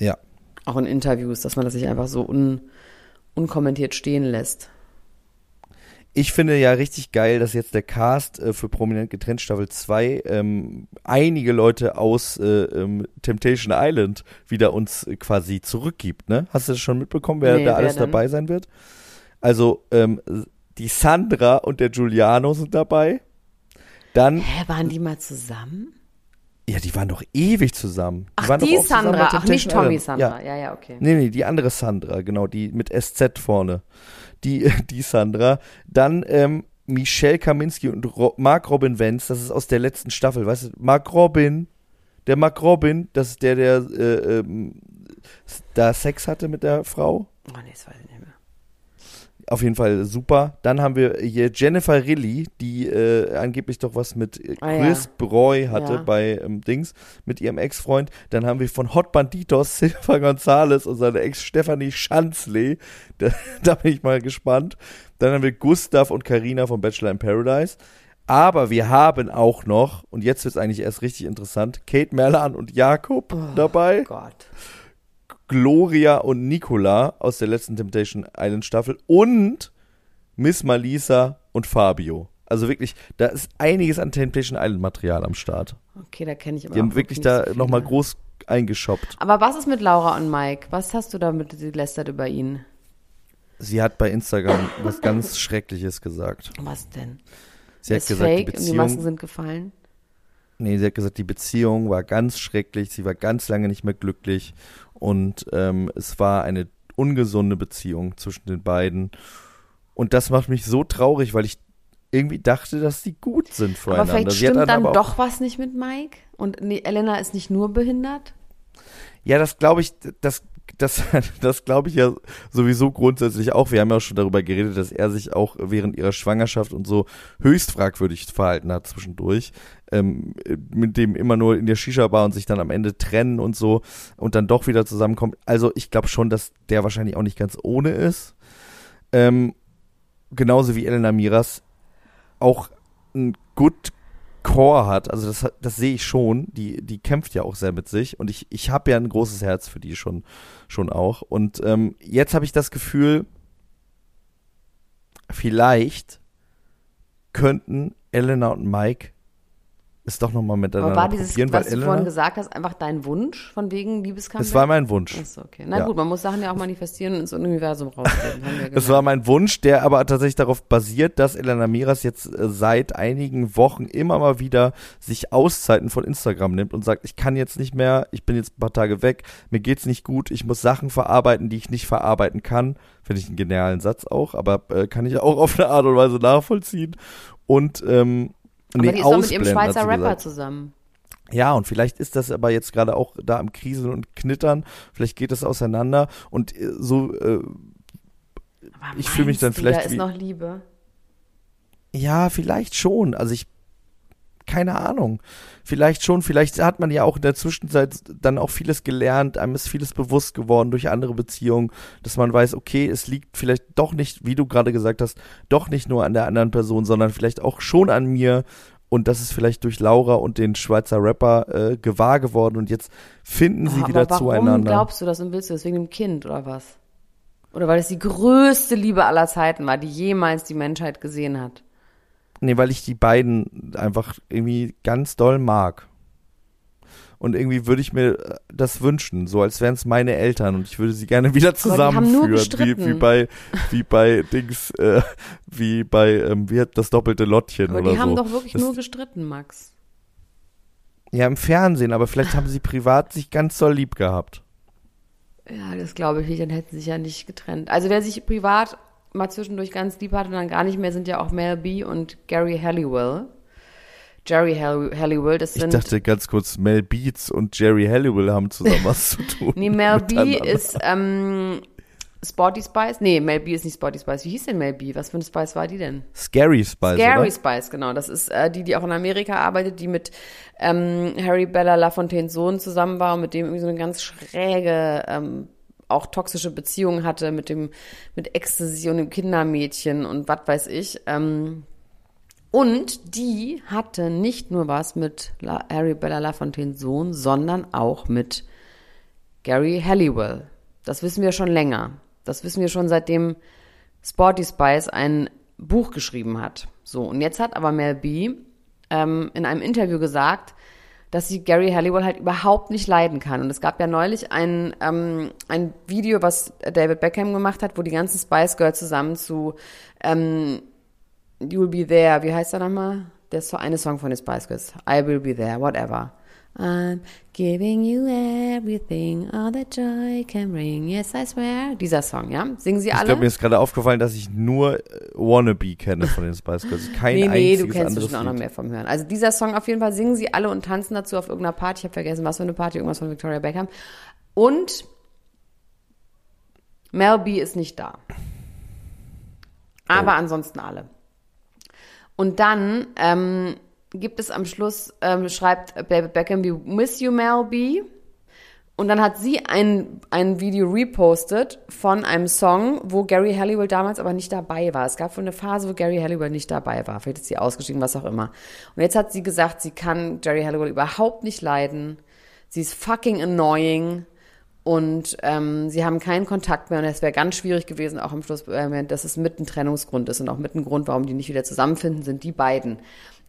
Ja. Auch in Interviews, dass man das nicht einfach so un, unkommentiert stehen lässt. Ich finde ja richtig geil, dass jetzt der Cast äh, für Prominent getrennt Staffel 2 ähm, einige Leute aus äh, ähm, Temptation Island wieder uns quasi zurückgibt. Ne? Hast du das schon mitbekommen, wer Nee, da wer alles denn? dabei sein wird? Also ähm, die Sandra und der Giuliano sind dabei. Dann, Hä, waren die mal zusammen? ja, die waren doch ewig zusammen. Die Ach, die Sandra. Ach, nicht Tommy. Sandra. Ja. Ja, ja, okay. Nee, nee, die andere Sandra, genau, die mit SZ vorne. Die, die Sandra. Dann ähm, Michelle Kaminski und Ro Mark Robin Wenz, das ist aus der letzten Staffel, weißt du? Mark Robin, der Mark Robin, das ist der, der äh, ähm, da Sex hatte mit der Frau. Oh, nee, das weiß ich. Auf jeden Fall super. Dann haben wir hier Jennifer Rilly, die äh, angeblich doch was mit äh, Ah, ja. Chris Broy hatte Ja. bei ähm, Dings, mit ihrem Ex-Freund. Dann haben wir von Hot Banditos Silva Gonzales und seine Ex Stephanie Schanzle. Da, da bin ich mal gespannt. Dann haben wir Gustav und Karina von Bachelor in Paradise. Aber wir haben auch noch, und jetzt wird es eigentlich erst richtig interessant, Kate Merlan und Jakob dabei. Gott. Gloria und Nicola aus der letzten Temptation Island Staffel und Miss Malisa und Fabio. Also wirklich, da ist einiges an Temptation Island Material am Start. Okay, da kenne ich aber Die haben auch wirklich da so nochmal groß eingeshoppt. Aber was ist mit Laura und Mike? Was hast du damit gelästert über ihn? Sie hat bei Instagram was ganz Schreckliches gesagt. Was denn? Sie hat ist gesagt, fake die und die Masken Beziehung, sind gefallen. Nee, sie hat gesagt, die Beziehung war ganz schrecklich, sie war ganz lange nicht mehr glücklich und ähm, es war eine ungesunde Beziehung zwischen den beiden. Und das macht mich so traurig, weil ich irgendwie dachte, dass die gut sind Aber voreinander. vielleicht sie hat stimmt dann aber auch- doch was nicht mit Mike? Und Elena ist nicht nur behindert? Ja, das glaube ich, das, das, das glaube ich ja sowieso grundsätzlich auch. Wir haben ja auch schon darüber geredet, dass er sich auch während ihrer Schwangerschaft und so höchst fragwürdig verhalten hat zwischendurch. Ähm, mit dem immer nur in der Shisha-Bar und sich dann am Ende trennen und so und dann doch wieder zusammenkommen. Also ich glaube schon, dass der wahrscheinlich auch nicht ganz ohne ist. Ähm, genauso wie Elena Miras auch ein Good Core hat, also das, das sehe ich schon, die, die kämpft ja auch sehr mit sich und ich, ich habe ja ein großes Herz für die schon, schon auch. Und ähm, jetzt habe ich das Gefühl, vielleicht könnten Elena und Mike es doch nochmal miteinander Aber war dieses, probieren, was weil du Elena, vorhin gesagt hast, einfach dein Wunsch von wegen Liebeskampf? es war mein Wunsch. Achso, okay. Na Ja. gut, man muss Sachen ja auch manifestieren und ins Universum rausgeben. gelernt. war mein Wunsch, der aber tatsächlich darauf basiert, dass Elena Miras jetzt äh, seit einigen Wochen immer mal wieder sich Auszeiten von Instagram nimmt und sagt, ich kann jetzt nicht mehr, ich bin jetzt ein paar Tage weg, mir geht's nicht gut, ich muss Sachen verarbeiten, die ich nicht verarbeiten kann. Finde ich einen genialen Satz auch, aber äh, kann ich auch auf eine Art und Weise nachvollziehen. Und ähm, Aber nee, die ist doch mit ihrem Schweizer Rapper zusammen. Ja, und vielleicht ist das aber jetzt gerade auch da am Kriseln und Knittern. Vielleicht geht das auseinander. Und äh, so, äh, Ich fühl mich dann vielleicht Da ist noch Liebe. ja, vielleicht schon. Also ich, keine Ahnung. Vielleicht schon. Vielleicht hat man ja auch in der Zwischenzeit dann auch vieles gelernt. Einem ist vieles bewusst geworden durch andere Beziehungen, dass man weiß, okay, es liegt vielleicht doch nicht, wie du gerade gesagt hast, doch nicht nur an der anderen Person, sondern vielleicht auch schon an mir. Und das ist vielleicht durch Laura und den Schweizer Rapper äh, gewahr geworden. Und jetzt finden sie Oh, wieder warum zueinander. glaubst du das und willst du das? Wegen dem Kind oder was? Oder weil es die größte Liebe aller Zeiten war, die jemals die Menschheit gesehen hat? Nee, weil ich die beiden einfach irgendwie ganz doll mag. Und irgendwie würde ich mir äh, das wünschen, so als wären es meine Eltern und ich würde sie gerne wieder zusammenführen, wie, wie bei wie bei Dings, äh, wie bei ähm, wie hat das doppelte Lottchen Aber oder die haben so. doch wirklich Das- nur gestritten, Max. Ja, im Fernsehen, aber vielleicht haben sie privat sich ganz doll lieb gehabt. Ja, das glaube ich nicht, dann hätten sie sich ja nicht getrennt. Also wer sich privat mal zwischendurch ganz lieb hatte und dann gar nicht mehr, sind ja auch Mel B und Gary Halliwell. Jerry Hall- Halliwell, das Ich sind... dachte ganz kurz, Mel Beats und Jerry Halliwell haben zusammen was zu tun. Nee, Mel B ist ähm, Sporty Spice. Nee, Mel B ist nicht Sporty Spice. Wie hieß denn Mel B? Was für eine Spice war die denn? Scary Spice, Scary oder? Spice, genau. Das ist äh, die, die auch in Amerika arbeitet, die mit ähm, Harry Bella Lafontaines Sohn zusammen war und mit dem irgendwie so eine ganz schräge, ähm, auch toxische Beziehung hatte mit dem, mit Ecstasy und dem Kindermädchen und was weiß ich. Ähm, und die hatte nicht nur was mit La Harry Bella Lafontaines Sohn, sondern auch mit Gary Halliwell. Das wissen wir schon länger. Das wissen wir schon seitdem Sporty Spice ein Buch geschrieben hat. So, und jetzt hat aber Mel B ähm, in einem Interview gesagt, dass sie Gary Halliwell halt überhaupt nicht leiden kann. Und es gab ja neulich ein, ähm, ein Video, was David Beckham gemacht hat, wo die ganzen Spice Girls zusammen zu ähm, You'll Be There, wie heißt er nochmal? Der ist so eine Song von den Spice Girls. I Will Be There, whatever. I'm giving you everything, all the joy can bring, yes I swear. Dieser Song, ja? Singen sie Ich alle? glaube, mir ist gerade aufgefallen, dass ich nur äh, Wannabe kenne von den Spice Girls. Kein nee, nee, einziges du kennst bestimmt auch noch mehr vom Hören. Also dieser Song auf jeden Fall singen sie alle und tanzen dazu auf irgendeiner Party. Ich habe vergessen, was für eine Party, irgendwas von Victoria Beckham. Und Mel B ist nicht da. Aber ansonsten alle. Und dann ähm, gibt es am Schluss, ähm, schreibt David Beckham, we miss you, Mel B. Und dann hat sie ein, ein Video repostet von einem Song, wo Gary Halliwell damals aber nicht dabei war. Es gab wohl eine Phase, wo Gary Halliwell nicht dabei war. Vielleicht ist sie ausgestiegen, was auch immer. Und jetzt hat sie gesagt, sie kann Gary Halliwell überhaupt nicht leiden. Sie ist fucking annoying. Und ähm, sie haben keinen Kontakt mehr. Und es wäre ganz schwierig gewesen, auch im Schluss, äh, dass es mit ein Trennungsgrund ist und auch mit ein Grund, warum die nicht wieder zusammenfinden, sind die beiden.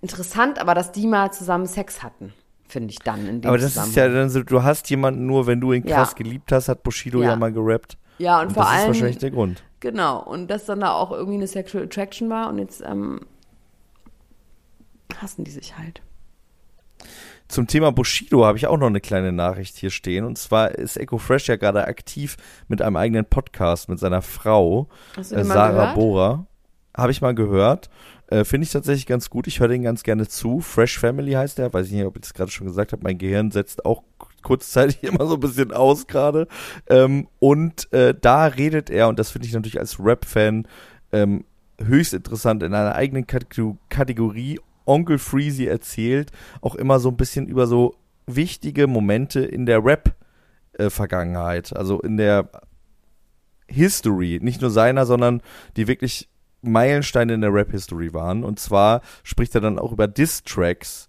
Interessant aber, dass die mal zusammen Sex hatten finde ich dann in dem Aber das ist ja dann so, du hast jemanden nur, wenn du ihn krass Ja. geliebt hast, hat Bushido ja, Ja. mal gerappt. Ja, und, Und vor das ist allem. wahrscheinlich der Grund. Genau, und dass dann da auch irgendwie eine Sexual Attraction war und jetzt ähm, hassen die sich halt. Zum Thema Bushido habe ich auch noch eine kleine Nachricht hier stehen. Und zwar ist Echo Fresh ja gerade aktiv mit einem eigenen Podcast mit seiner Frau, äh, Sarah gehört? Bora. Habe ich mal gehört. Äh, Finde ich tatsächlich ganz gut. Ich höre den ganz gerne zu. Fresh Family heißt der. Weiß ich nicht, ob ich das gerade schon gesagt habe. Mein Gehirn setzt auch kurzzeitig immer so ein bisschen aus gerade. Ähm, und äh, da redet er, und das finde ich natürlich als Rap-Fan ähm, höchst interessant, in einer eigenen Kategor- Kategorie Onkel Freezy erzählt, auch immer so ein bisschen über so wichtige Momente in der Rap-Vergangenheit. also in der History, nicht nur seiner, sondern die wirklich Meilensteine in der Rap-History waren. Und zwar spricht er dann auch über Diss-Tracks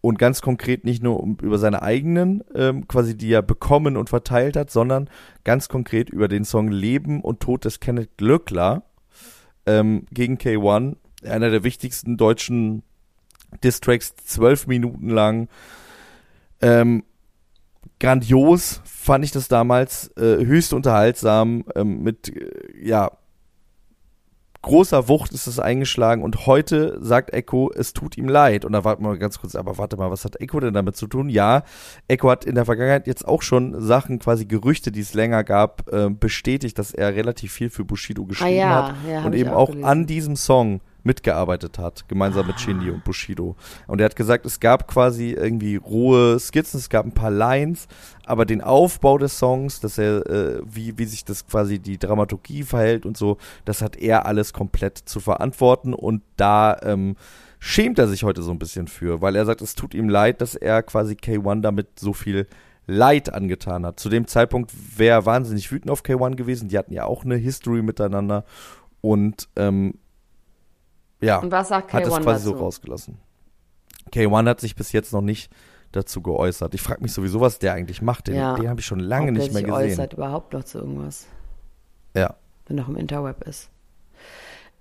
und ganz konkret nicht nur um, über seine eigenen, ähm, quasi die er bekommen und verteilt hat, sondern ganz konkret über den Song Leben und Tod des Kenneth Glöckler ähm, gegen K1, einer der wichtigsten deutschen Distracks, zwölf Minuten lang. Ähm, grandios fand ich das damals, äh, höchst unterhaltsam, ähm, mit, äh, ja, großer Wucht ist es eingeschlagen und heute sagt Echo, es tut ihm leid. Und da warten wir mal ganz kurz, aber warte mal, was hat Echo denn damit zu tun? Ja, Echo hat in der Vergangenheit jetzt auch schon Sachen, quasi Gerüchte, die es länger gab, äh, bestätigt, dass er relativ viel für Bushido geschrieben ja, hat ja, und eben auch auch an diesem Song mitgearbeitet hat, gemeinsam mit Shindy und Bushido. Und er hat gesagt, es gab quasi irgendwie rohe Skizzen, es gab ein paar Lines, aber den Aufbau des Songs, dass er, äh, wie, wie sich das quasi die Dramaturgie verhält und so, das hat er alles komplett zu verantworten und da ähm, schämt er sich heute so ein bisschen für, weil er sagt, es tut ihm leid, dass er quasi K1 damit so viel Leid angetan hat. Zu dem Zeitpunkt wäre er wahnsinnig wütend auf K1 gewesen, die hatten ja auch eine History miteinander und ähm, ja, Und was sagt hat das K1 quasi dazu? so rausgelassen. K1 hat sich bis jetzt noch nicht dazu geäußert. Ich frage mich sowieso, was der eigentlich macht. Den, Ja. den habe ich schon lange Ob der nicht mehr gesehen. äußert überhaupt noch zu irgendwas, Ja. wenn noch im Interweb ist.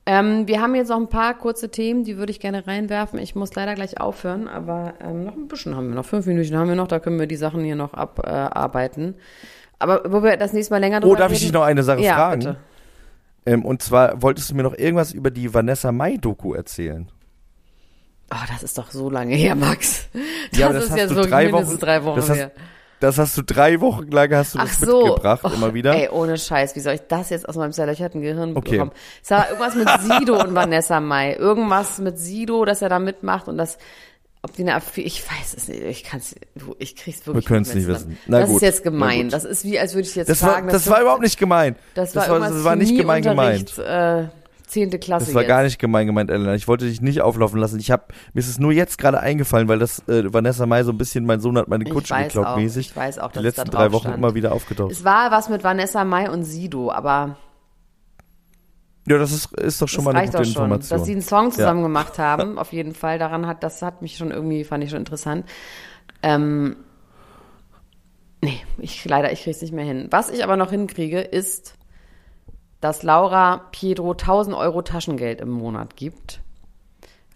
Ähm, wir haben jetzt noch ein paar kurze Themen, die würde ich gerne reinwerfen. Ich muss leider gleich aufhören, aber ähm, noch ein bisschen haben wir noch. Fünf Minuten haben wir noch, da können wir die Sachen hier noch abarbeiten. Äh, aber wo wir das nächste Mal länger Oh, drüber darf ich reden- dich noch eine Sache ja, fragen? Bitte. Ähm, und zwar wolltest du mir noch irgendwas über die Vanessa Mai-Doku erzählen. Oh, das ist doch so lange her, Max. Das, Ja, das ist du wirklich drei mindestens Wochen- drei Wochen das hast- her. Das hast du drei Wochen lang hast du Ach das so. mitgebracht, Oh, immer wieder. Ey, ohne Scheiß, wie soll ich das jetzt aus meinem zerlöcherten Gehirn Okay. bekommen? Es war irgendwas mit Sido und Vanessa Mai. Irgendwas mit Sido, dass er da mitmacht und das, ob die eine Affi ich weiß es nicht, ich kann's, du, ich krieg's wirklich Wir können's mehr nicht wissen. Na das gut, ist jetzt gemein. Das ist wie, als würde ich jetzt Das war, sagen, das war überhaupt nicht gemein. das war, das war, das war nicht gemein gemeint. Äh, zehnte Klasse Das war jetzt. gar nicht gemein gemeint, Elena. Ich wollte dich nicht auflaufen lassen. Ich hab, mir ist es nur jetzt gerade eingefallen, weil das äh, Vanessa Mai so ein bisschen, mein Sohn hat meine Kutsche geklaut mäßig. ich weiß auch, die dass letzten es da drei Wochen stand. immer wieder aufgetaucht. Es war was mit Vanessa Mai und Sido, aber Ja, das ist, ist doch schon das mal eine gute doch schon. Information. Dass sie einen Song zusammen gemacht haben, auf jeden Fall. Daran hat, das hat mich schon irgendwie, fand ich schon interessant. Ähm, nee, ich, leider, ich krieg's nicht mehr hin. Was ich aber noch hinkriege, ist, dass Laura Pietro 1000 Euro Taschengeld im Monat gibt.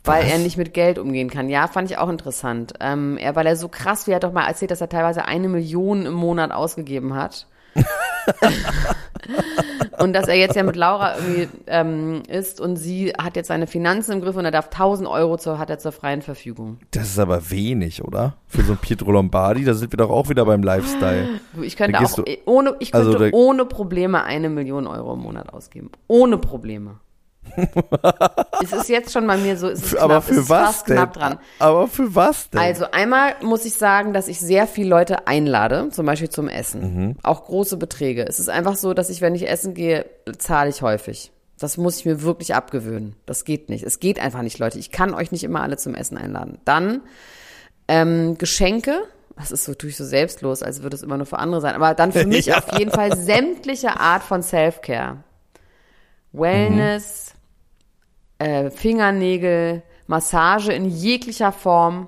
Weil Was? er nicht mit Geld umgehen kann. Ja, fand ich auch interessant. Ähm, er, weil er so krass, wie er hat doch mal erzählt, dass er teilweise eine Million im Monat ausgegeben hat. und dass er jetzt ja mit Laura irgendwie ähm, ist und sie hat jetzt seine Finanzen im Griff und er darf 1000 Euro zur, hat er zur freien Verfügung. das ist aber wenig, oder? Für so ein Pietro Lombardi, da sind wir doch auch wieder beim Lifestyle. Ich könnte auch du- ohne, ich könnte also ohne Probleme eine Million Euro im Monat ausgeben. Ohne Probleme. es ist jetzt schon bei mir so, es ist knapp, aber es für ist was fast denn? knapp dran. Aber für was denn? Also einmal muss ich sagen, dass ich sehr viele Leute einlade, zum Beispiel zum Essen. Auch große Beträge. Es ist einfach so, dass ich, wenn ich essen gehe, zahle ich häufig. Das muss ich mir wirklich abgewöhnen. Das geht nicht. Es geht einfach nicht, Leute. Ich kann euch nicht immer alle zum Essen einladen. Dann ähm, Geschenke das ist so tue ich so selbstlos, als würde es immer nur für andere sein. Aber dann für mich Ja. auf jeden Fall sämtliche Art von Self-Care. Wellness, äh, Fingernägel, Massage in jeglicher Form,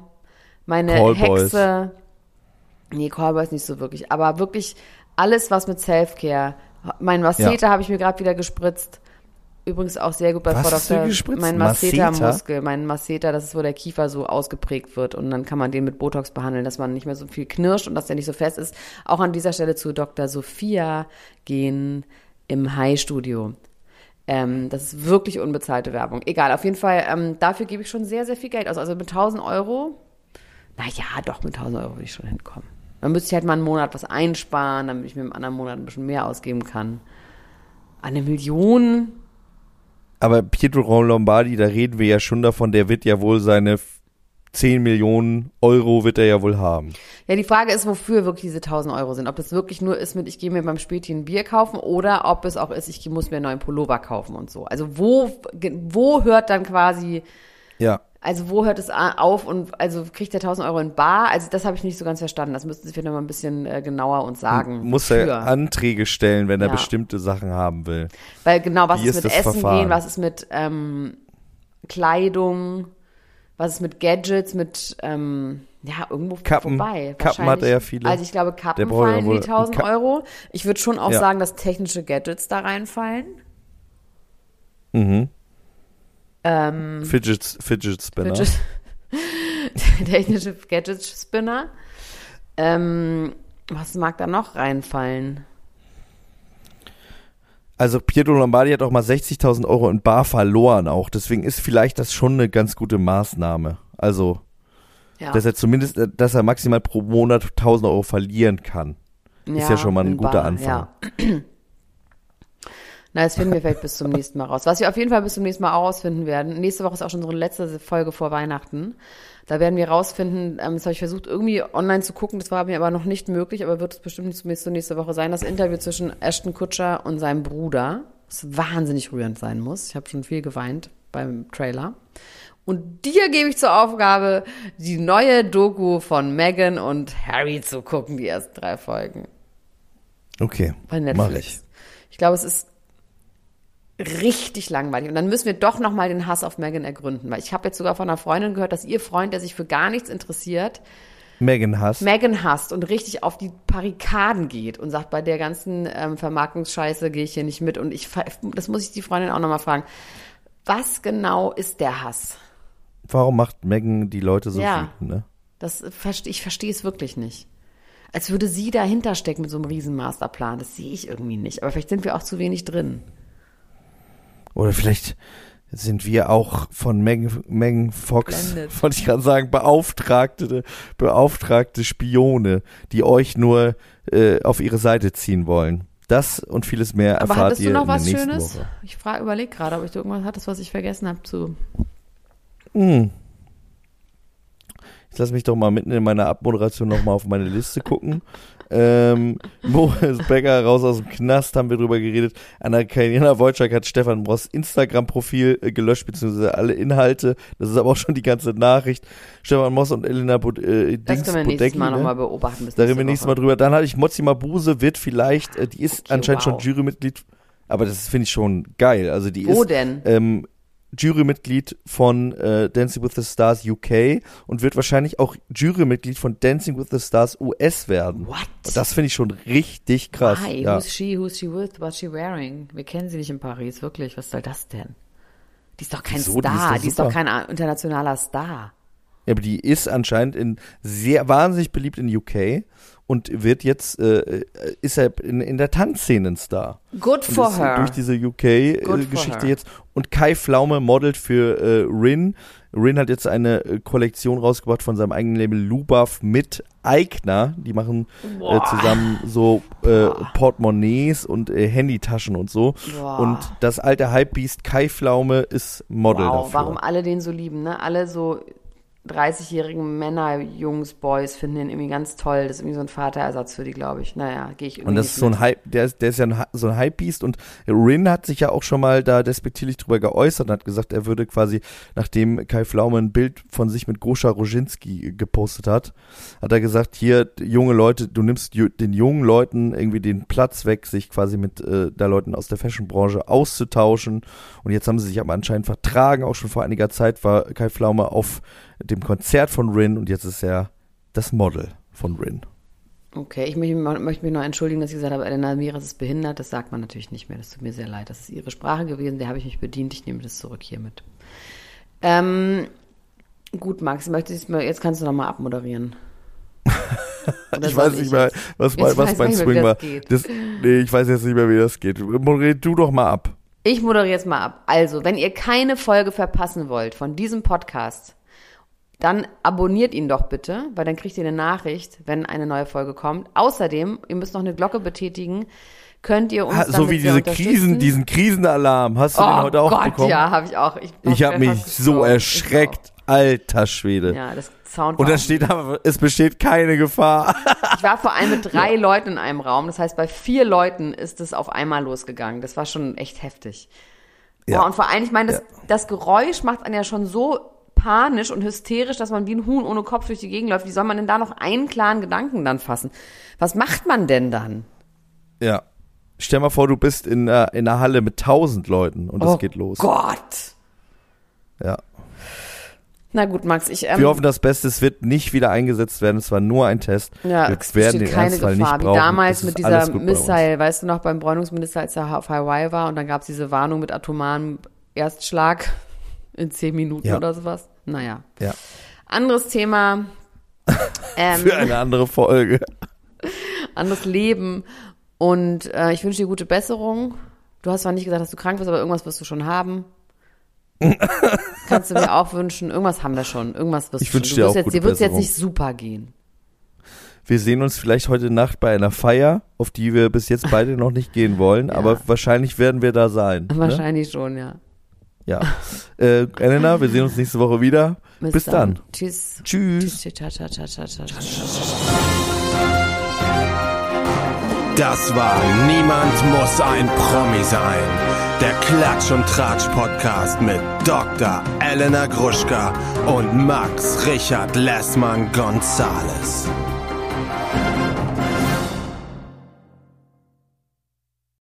meine Callboys. Hexe. Nee, Callboys nicht so wirklich, aber wirklich alles, was mit Self-Care. Mein Masseter habe ich mir gerade wieder gespritzt. Übrigens auch sehr gut bei gespritzt? Mein Masseter? Masseter-Muskel, mein Masseter, das ist, wo der Kiefer so ausgeprägt wird und dann kann man den mit Botox behandeln, dass man nicht mehr so viel knirscht und dass der nicht so fest ist. Auch an dieser Stelle zu Dr. Sophia gehen im High-Studio. Ähm, das ist wirklich unbezahlte Werbung. Egal, auf jeden Fall, ähm, dafür gebe ich schon sehr, sehr viel Geld aus. Also mit 1000 Euro, naja, doch, mit 1000 Euro würde ich schon hinkommen. Dann müsste ich halt mal einen Monat was einsparen, damit ich mir im anderen Monat ein bisschen mehr ausgeben kann. Eine Million, Aber Pietro Lombardi, da reden wir ja schon davon, der wird ja wohl seine 10 Millionen Euro wird er ja wohl haben. Ja, die Frage ist, wofür wirklich diese 1000 Euro sind. Ob das wirklich nur ist mit, ich gehe mir beim Späti ein Bier kaufen oder ob es auch ist, ich muss mir einen neuen Pullover kaufen und so. Also wo, wo hört dann quasi, Ja. also wo hört es auf und also kriegt der 1000 Euro in Bar? Also das habe ich nicht so ganz verstanden. Das müssten Sie vielleicht noch mal ein bisschen äh, genauer uns sagen. Muss wofür. er Anträge stellen, wenn er Ja. bestimmte Sachen haben will. Weil genau, was ist ist mit Essen Verfahren? gehen, was ist mit ähm, Kleidung, was ist mit Gadgets, mit ähm, ja, irgendwo Kappen. vorbei. Kappen hat er ja viele. Also ich glaube, Kappen fallen wie 1000 Ka- Euro. Ich würde schon auch Ja. sagen, dass technische Gadgets da reinfallen. Mhm. Ähm, Fidget, Fidget Spinner. Fidget- technische Gadget-Spinner. Ähm, was mag da noch reinfallen? Also Pietro Lombardi hat auch mal 60.000 Euro in Bar verloren auch. Deswegen ist vielleicht das schon eine ganz gute Maßnahme. Also, Ja, dass er zumindest, äh, dass er maximal pro Monat 1.000 Euro verlieren kann. ist ja schon mal ein in guter Anfang. Ja. Na, das finden wir vielleicht bis zum nächsten Mal raus. Was wir auf jeden Fall bis zum nächsten Mal auch rausfinden werden. Nächste Woche ist auch schon unsere letzte Folge vor Weihnachten. Da werden wir rausfinden, ähm, das habe ich versucht irgendwie online zu gucken, das war mir aber noch nicht möglich, aber wird es bestimmt zumindest nächste Woche sein, das Interview zwischen Ashton Kutscher und seinem Bruder, das wahnsinnig rührend sein muss. Ich habe schon viel geweint beim Trailer. Und dir gebe ich zur Aufgabe, die neue Doku von Meghan und Harry zu gucken, die ersten drei Folgen Okay, bei mach ich. Ich glaube, es ist richtig langweilig. Und dann müssen wir doch nochmal den Hass auf Megan ergründen. Weil ich habe jetzt sogar von einer Freundin gehört, dass ihr Freund, der sich für gar nichts interessiert, Megan Hass. Megan hasst und richtig auf die Barrikaden geht und sagt, bei der ganzen ähm, Vermarktungsscheiße gehe ich hier nicht mit. Und ich, das muss ich die Freundin auch nochmal fragen. Was genau ist der Hass? Warum macht Megan die Leute so Ja. wütend, ne? Das, ich verstehe es wirklich nicht. Als würde sie dahinter stecken mit so einem riesen Masterplan. Das sehe ich irgendwie nicht. Aber vielleicht sind wir auch zu wenig drin. Oder vielleicht sind wir auch von Megan, Megan Fox, Blendet. wollte ich gerade sagen, beauftragte, beauftragte Spione, die euch nur äh, auf ihre Seite ziehen wollen. Das und vieles mehr Aber erfahrt hattest ihr du noch in der was nächsten Schönes? Woche. Ich frage, überleg gerade, ob ich irgendwas hattest, was ich vergessen habe zu. Hm. Ich lasse mich doch mal mitten in meiner Abmoderation noch mal auf meine Liste gucken. Ähm, Boris Becker raus aus dem Knast, haben wir drüber geredet. Anna-Karina Wojcik hat Stefan Bross Instagram-Profil äh, gelöscht, beziehungsweise alle Inhalte. Das ist aber auch schon die ganze Nachricht. Stefan Moss und Elena Bud äh, Das können wir nächstes Budecki, Mal ne? nochmal beobachten. Da reden wir nächstes Mal drüber. Dann hatte ich Mozzi Mabuse, wird vielleicht, äh, die ist Okay, anscheinend wow. schon Jurymitglied, aber das finde ich schon geil. Also die Wo ist denn? ähm, Jurymitglied von äh, Dancing with the Stars UK und wird wahrscheinlich auch Jurymitglied von Dancing with the Stars US werden. What? Und das finde ich schon richtig krass. Why? Ja. Who's she? Who's she with? What's she wearing? Wir kennen sie nicht in Paris, wirklich. Was soll das denn? Die ist doch kein Wieso? Die ist Star. Die ist doch kein internationaler Star. ja, aber die ist anscheinend in sehr wahnsinnig beliebt in UK und wird jetzt äh, äh, ist er in, in der Tanzszene ein Star. Good for ist her. Durch diese UK-Geschichte her. jetzt. Und Kai Pflaume modelt für äh, Rin. Rin hat jetzt eine äh, Kollektion rausgebracht von seinem eigenen Label Lubav mit Eigner. Die machen äh, zusammen so äh, Portemonnaies und äh, Handytaschen und so. Boah. Und das alte Hypebeast Kai Pflaume ist Model wow, dafür. warum alle den so lieben, ne? Alle so 30-jährigen Männer, Jungs, Boys finden den irgendwie ganz toll. Das ist irgendwie so ein Vaterersatz für die, glaube ich. Naja, gehe ich irgendwie Und das ist so ein. Hype, der ist, der ist ja ein, so ein Hype-Beast und Rin hat sich ja auch schon mal da despektierlich drüber geäußert und hat gesagt, er würde quasi, nachdem Kai Pflaume ein Bild von sich mit Goscha Roginski gepostet hat, hat er gesagt, hier, junge Leute, du nimmst den jungen Leuten irgendwie den Platz weg, sich quasi mit äh, da Leuten aus der Fashion-Branche auszutauschen. Und jetzt haben sie sich aber anscheinend vertragen, auch schon vor einiger Zeit war Kai Pflaume auf dem Konzert von Rin und jetzt ist er das Model von Rin. Okay, ich möchte, möchte mich noch entschuldigen, dass ich gesagt habe, Elena Miras ist behindert. Das sagt man natürlich nicht mehr. Das tut mir sehr leid. Das ist ihre Sprache gewesen. Der habe ich mich bedient. Ich nehme das zurück hiermit. Ähm, gut, Max, möchtest jetzt kannst du noch mal abmoderieren. Oder ich weiß nicht mehr, was, mein- was mein mehr, Swing das war. geht. Das, nee, ich weiß jetzt nicht mehr, wie das geht. Moderier du doch mal ab. Ich moderiere jetzt mal ab. Also, wenn ihr keine Folge verpassen wollt von diesem Podcast, dann abonniert ihn doch bitte, weil dann kriegt ihr eine Nachricht, wenn eine neue Folge kommt. Außerdem, ihr müsst noch eine Glocke betätigen, könnt ihr uns Ha, so wie diese. Krisen, diesen Krisenalarm. Hast du den Oh heute auch Gott, bekommen? ja, habe ich auch. Ich, Ich habe mich so erschreckt. Alter Schwede. Ja, das Sound Und da steht aber, es besteht keine Gefahr. Ich war vor allem mit drei Leuten in einem Raum. Das heißt, bei vier Leuten ist es auf einmal losgegangen. Das war schon echt heftig. Ja. Boah, und vor allem, ich meine, das, das Geräusch macht einen ja schon so panisch und hysterisch, dass man wie ein Huhn ohne Kopf durch die Gegend läuft. Wie soll man denn da noch einen klaren Gedanken dann fassen? Was macht man denn dann? Ja. Stell mal vor, du bist in, äh, in einer Halle mit tausend Leuten und es oh geht los. Gott! Ja. Na gut, Max, ich ähm, Wir hoffen das Beste, es wird nicht wieder eingesetzt werden. Es war nur ein Test. Ja, Wir es werden den keine Ernstfall Gefahr. nicht Wie brauchen. damals Es mit dieser. Missile, weißt du noch, beim Bräunungsminister, als er auf Hawaii war und dann gab es diese Warnung mit atomaren Erstschlag in zehn Minuten Ja. oder sowas. Naja. Ja. Anderes Thema. Ähm, Für eine andere Folge. anderes Leben. Und äh, ich wünsche dir gute Besserung. Du hast zwar nicht gesagt, dass du krank bist, aber irgendwas wirst du schon haben. Kannst du mir auch wünschen. Irgendwas haben wir schon. Irgendwas wirst Ich du schon. dir auch jetzt, gute dir wird es jetzt nicht super gehen. Wir sehen uns vielleicht heute Nacht bei einer Feier, auf die wir bis jetzt beide noch nicht gehen wollen, Ja. aber wahrscheinlich werden wir da sein. Ne? Wahrscheinlich schon, ja. Ja. Äh, Elena, wir sehen uns nächste Woche wieder. Bis dann. Tschüss. Tschüss. Tschüss. Ciao, ciao, ciao. Das war Niemand muss ein Promi sein. Der Klatsch und Tratsch Podcast mit Dr. Elena Gruschka und Max Richard Lessmann Gonzales.